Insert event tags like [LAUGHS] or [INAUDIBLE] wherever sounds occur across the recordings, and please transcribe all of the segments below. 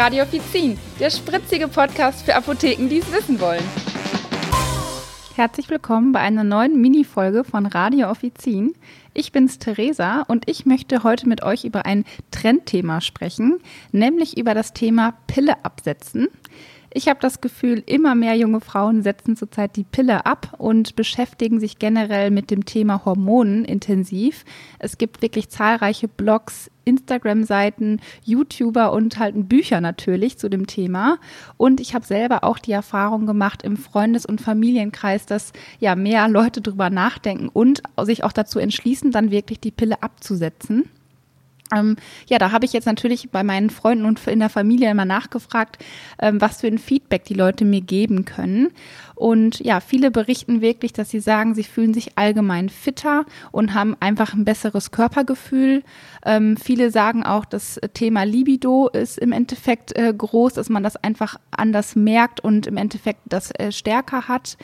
Radio Offizin, der spritzige Podcast für Apotheken, die es wissen wollen. Herzlich willkommen bei einer neuen Mini-Folge von Radio Offizin. Ich bin's Theresa und ich möchte heute mit euch über ein Trendthema sprechen, nämlich über das Thema Pille absetzen. Ich habe das Gefühl, immer mehr junge Frauen setzen zurzeit die Pille ab und beschäftigen sich generell mit dem Thema Hormonen intensiv. Es gibt wirklich zahlreiche Blogs, Instagram-Seiten, YouTuber und halt Bücher natürlich zu dem Thema. Und ich habe selber auch die Erfahrung gemacht im Freundes- und Familienkreis, dass ja mehr Leute drüber nachdenken und sich auch dazu entschließen, dann wirklich die Pille abzusetzen. Ähm, ja, da habe ich jetzt natürlich bei meinen Freunden und in der Familie immer nachgefragt, ähm, was für ein Feedback die Leute mir geben können. Und ja, viele berichten wirklich, dass sie sagen, sie fühlen sich allgemein fitter und haben einfach ein besseres Körpergefühl. Ähm, viele sagen auch, das Thema Libido ist im Endeffekt äh, groß, dass man das einfach anders merkt und im Endeffekt das äh, stärker hat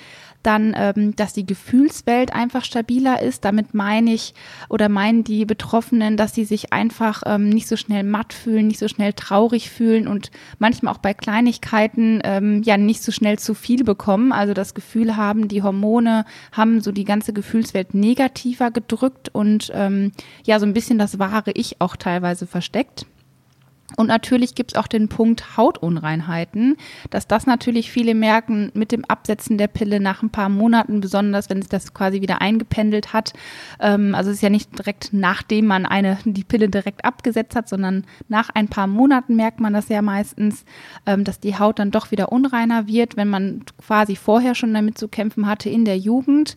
dann, ähm, dass die Gefühlswelt einfach stabiler ist. Damit meine ich oder meinen die Betroffenen, dass sie sich einfach ähm, nicht so schnell matt fühlen, nicht so schnell traurig fühlen und manchmal auch bei Kleinigkeiten ähm, ja nicht so schnell zu viel bekommen. Also das Gefühl haben, die Hormone haben so die ganze Gefühlswelt negativer gedrückt und ähm, ja so ein bisschen das wahre Ich auch teilweise versteckt. Und natürlich gibt es auch den Punkt Hautunreinheiten, dass das natürlich viele merken mit dem Absetzen der Pille nach ein paar Monaten, besonders wenn es das quasi wieder eingependelt hat. Ähm, also es ist ja nicht direkt nachdem man eine die Pille direkt abgesetzt hat, sondern nach ein paar Monaten merkt man das ja meistens, ähm, dass die Haut dann doch wieder unreiner wird, wenn man quasi vorher schon damit zu kämpfen hatte in der Jugend.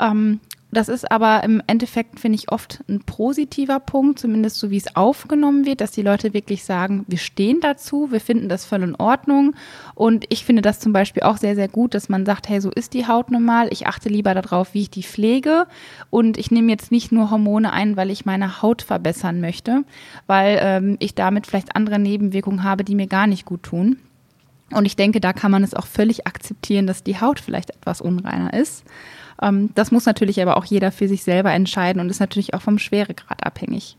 Ähm, das ist aber im Endeffekt, finde ich, oft ein positiver Punkt, zumindest so wie es aufgenommen wird, dass die Leute wirklich sagen, wir stehen dazu, wir finden das voll in Ordnung. Und ich finde das zum Beispiel auch sehr, sehr gut, dass man sagt, hey, so ist die Haut normal. Ich achte lieber darauf, wie ich die pflege. Und ich nehme jetzt nicht nur Hormone ein, weil ich meine Haut verbessern möchte, weil ähm, ich damit vielleicht andere Nebenwirkungen habe, die mir gar nicht gut tun. Und ich denke, da kann man es auch völlig akzeptieren, dass die Haut vielleicht etwas unreiner ist. Ähm, das muss natürlich aber auch jeder für sich selber entscheiden und ist natürlich auch vom Schweregrad abhängig.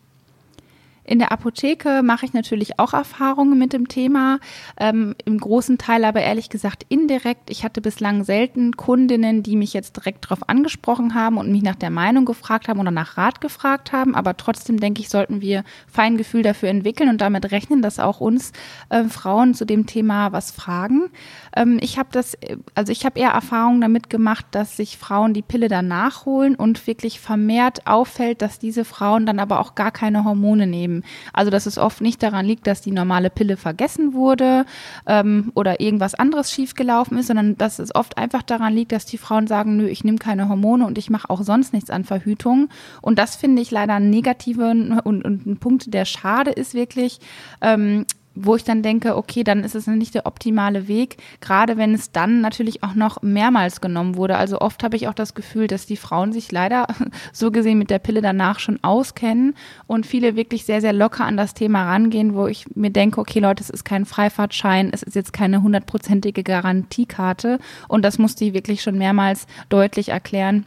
In der Apotheke mache ich natürlich auch Erfahrungen mit dem Thema, ähm, im großen Teil aber ehrlich gesagt indirekt. Ich hatte bislang selten Kundinnen, die mich jetzt direkt darauf angesprochen haben und mich nach der Meinung gefragt haben oder nach Rat gefragt haben. Aber trotzdem denke ich, sollten wir Feingefühl dafür entwickeln und damit rechnen, dass auch uns äh, Frauen zu dem Thema was fragen. Ähm, ich habe das, also ich habe eher Erfahrungen damit gemacht, dass sich Frauen die Pille dann nachholen und wirklich vermehrt auffällt, dass diese Frauen dann aber auch gar keine Hormone nehmen geben. Also dass es oft nicht daran liegt, dass die normale Pille vergessen wurde ähm, oder irgendwas anderes schiefgelaufen ist, sondern dass es oft einfach daran liegt, dass die Frauen sagen, nö, ich nehme keine Hormone und ich mache auch sonst nichts an Verhütung. Und das finde ich leider einen negativen und, und ein Punkt, der schade ist wirklich. Ähm, wo ich dann denke, okay, dann ist es nicht der optimale Weg, gerade wenn es dann natürlich auch noch mehrmals genommen wurde. Also oft habe ich auch das Gefühl, dass die Frauen sich leider [LAUGHS] so gesehen mit der Pille danach schon auskennen und viele wirklich sehr, sehr locker an das Thema rangehen, wo ich mir denke, okay Leute, es ist kein Freifahrtschein, es ist jetzt keine hundertprozentige Garantiekarte und das musste ich wirklich schon mehrmals deutlich erklären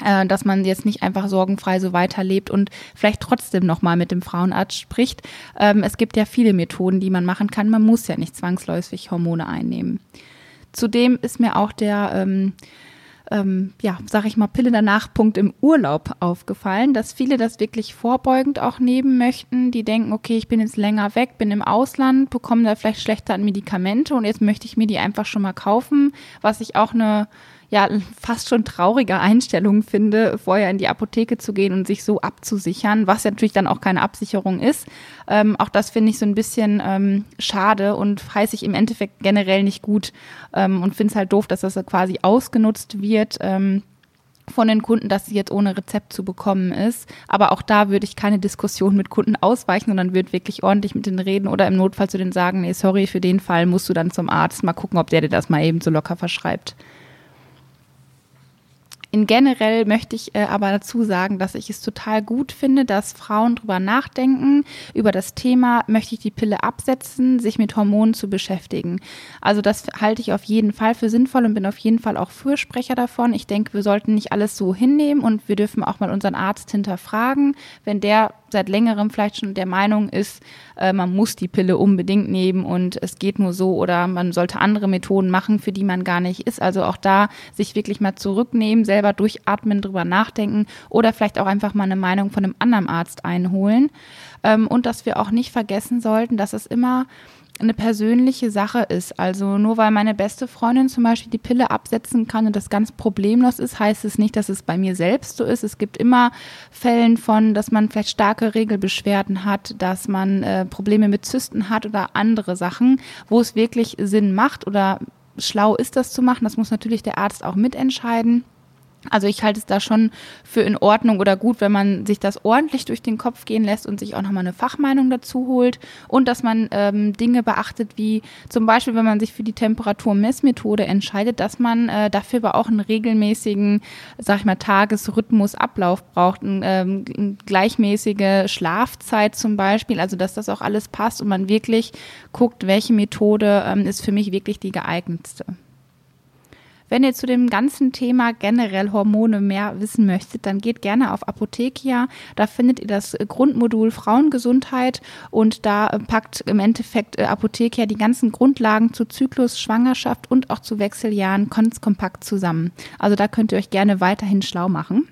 dass man jetzt nicht einfach sorgenfrei so weiterlebt und vielleicht trotzdem nochmal mit dem Frauenarzt spricht. Ähm, es gibt ja viele Methoden, die man machen kann. Man muss ja nicht zwangsläufig Hormone einnehmen. Zudem ist mir auch der, ähm, ähm, ja, sag ich mal, Pille danach Punkt im Urlaub aufgefallen, dass viele das wirklich vorbeugend auch nehmen möchten. Die denken, okay, ich bin jetzt länger weg, bin im Ausland, bekomme da vielleicht schlechter an Medikamente und jetzt möchte ich mir die einfach schon mal kaufen, was ich auch eine ja fast schon traurige Einstellung finde, vorher in die Apotheke zu gehen und sich so abzusichern, was ja natürlich dann auch keine Absicherung ist. Ähm, auch das finde ich so ein bisschen ähm, schade und heiße ich im Endeffekt generell nicht gut ähm, und finde es halt doof, dass das quasi ausgenutzt wird. Ähm, von den Kunden, dass sie jetzt ohne Rezept zu bekommen ist. Aber auch da würde ich keine Diskussion mit Kunden ausweichen, sondern würde wirklich ordentlich mit denen reden oder im Notfall zu denen sagen, nee, sorry, für den Fall musst du dann zum Arzt mal gucken, ob der dir das mal eben so locker verschreibt. In generell möchte ich äh, aber dazu sagen, dass ich es total gut finde, dass Frauen drüber nachdenken. Über das Thema möchte ich die Pille absetzen, sich mit Hormonen zu beschäftigen. Also das halte ich auf jeden Fall für sinnvoll und bin auf jeden Fall auch Fürsprecher davon. Ich denke, wir sollten nicht alles so hinnehmen und wir dürfen auch mal unseren Arzt hinterfragen, wenn der seit längerem vielleicht schon der Meinung ist, äh, man muss die Pille unbedingt nehmen und es geht nur so oder man sollte andere Methoden machen, für die man gar nicht ist. Also auch da sich wirklich mal zurücknehmen, selber durchatmen, drüber nachdenken oder vielleicht auch einfach mal eine Meinung von einem anderen Arzt einholen. Ähm, und dass wir auch nicht vergessen sollten, dass es immer eine persönliche Sache ist. Also nur weil meine beste Freundin zum Beispiel die Pille absetzen kann und das ganz problemlos ist, heißt es nicht, dass es bei mir selbst so ist. Es gibt immer Fällen von, dass man vielleicht starke Regelbeschwerden hat, dass man äh, Probleme mit Zysten hat oder andere Sachen, wo es wirklich Sinn macht oder schlau ist, das zu machen. Das muss natürlich der Arzt auch mitentscheiden. Also ich halte es da schon für in Ordnung oder gut, wenn man sich das ordentlich durch den Kopf gehen lässt und sich auch nochmal eine Fachmeinung dazu holt und dass man ähm, Dinge beachtet, wie zum Beispiel, wenn man sich für die Temperaturmessmethode entscheidet, dass man äh, dafür aber auch einen regelmäßigen, sag ich mal, Tagesrhythmus, Ablauf braucht, ein, ähm, eine gleichmäßige Schlafzeit zum Beispiel, also dass das auch alles passt und man wirklich guckt, welche Methode ähm, ist für mich wirklich die geeignetste. Wenn ihr zu dem ganzen Thema generell Hormone mehr wissen möchtet, dann geht gerne auf Apothekia. Da findet ihr das Grundmodul Frauengesundheit und da packt im Endeffekt äh, Apothekia die ganzen Grundlagen zu Zyklus, Schwangerschaft und auch zu Wechseljahren ganz kompakt zusammen. Also da könnt ihr euch gerne weiterhin schlau machen.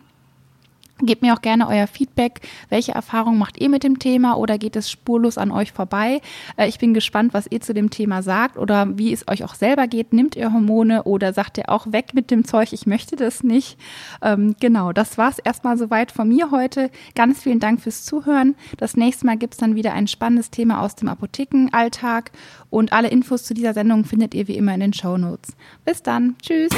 Gebt mir auch gerne euer Feedback. Welche Erfahrungen macht ihr mit dem Thema oder geht es spurlos an euch vorbei? Äh, ich bin gespannt, was ihr zu dem Thema sagt oder wie es euch auch selber geht. Nimmt ihr Hormone oder sagt ihr auch weg mit dem Zeug, ich möchte das nicht? Ähm, genau, das war es erstmal soweit von mir heute. Ganz vielen Dank fürs Zuhören. Das nächste Mal gibt es dann wieder ein spannendes Thema aus dem Apothekenalltag und alle Infos zu dieser Sendung findet ihr wie immer in den Show Notes. Bis dann. Tschüss.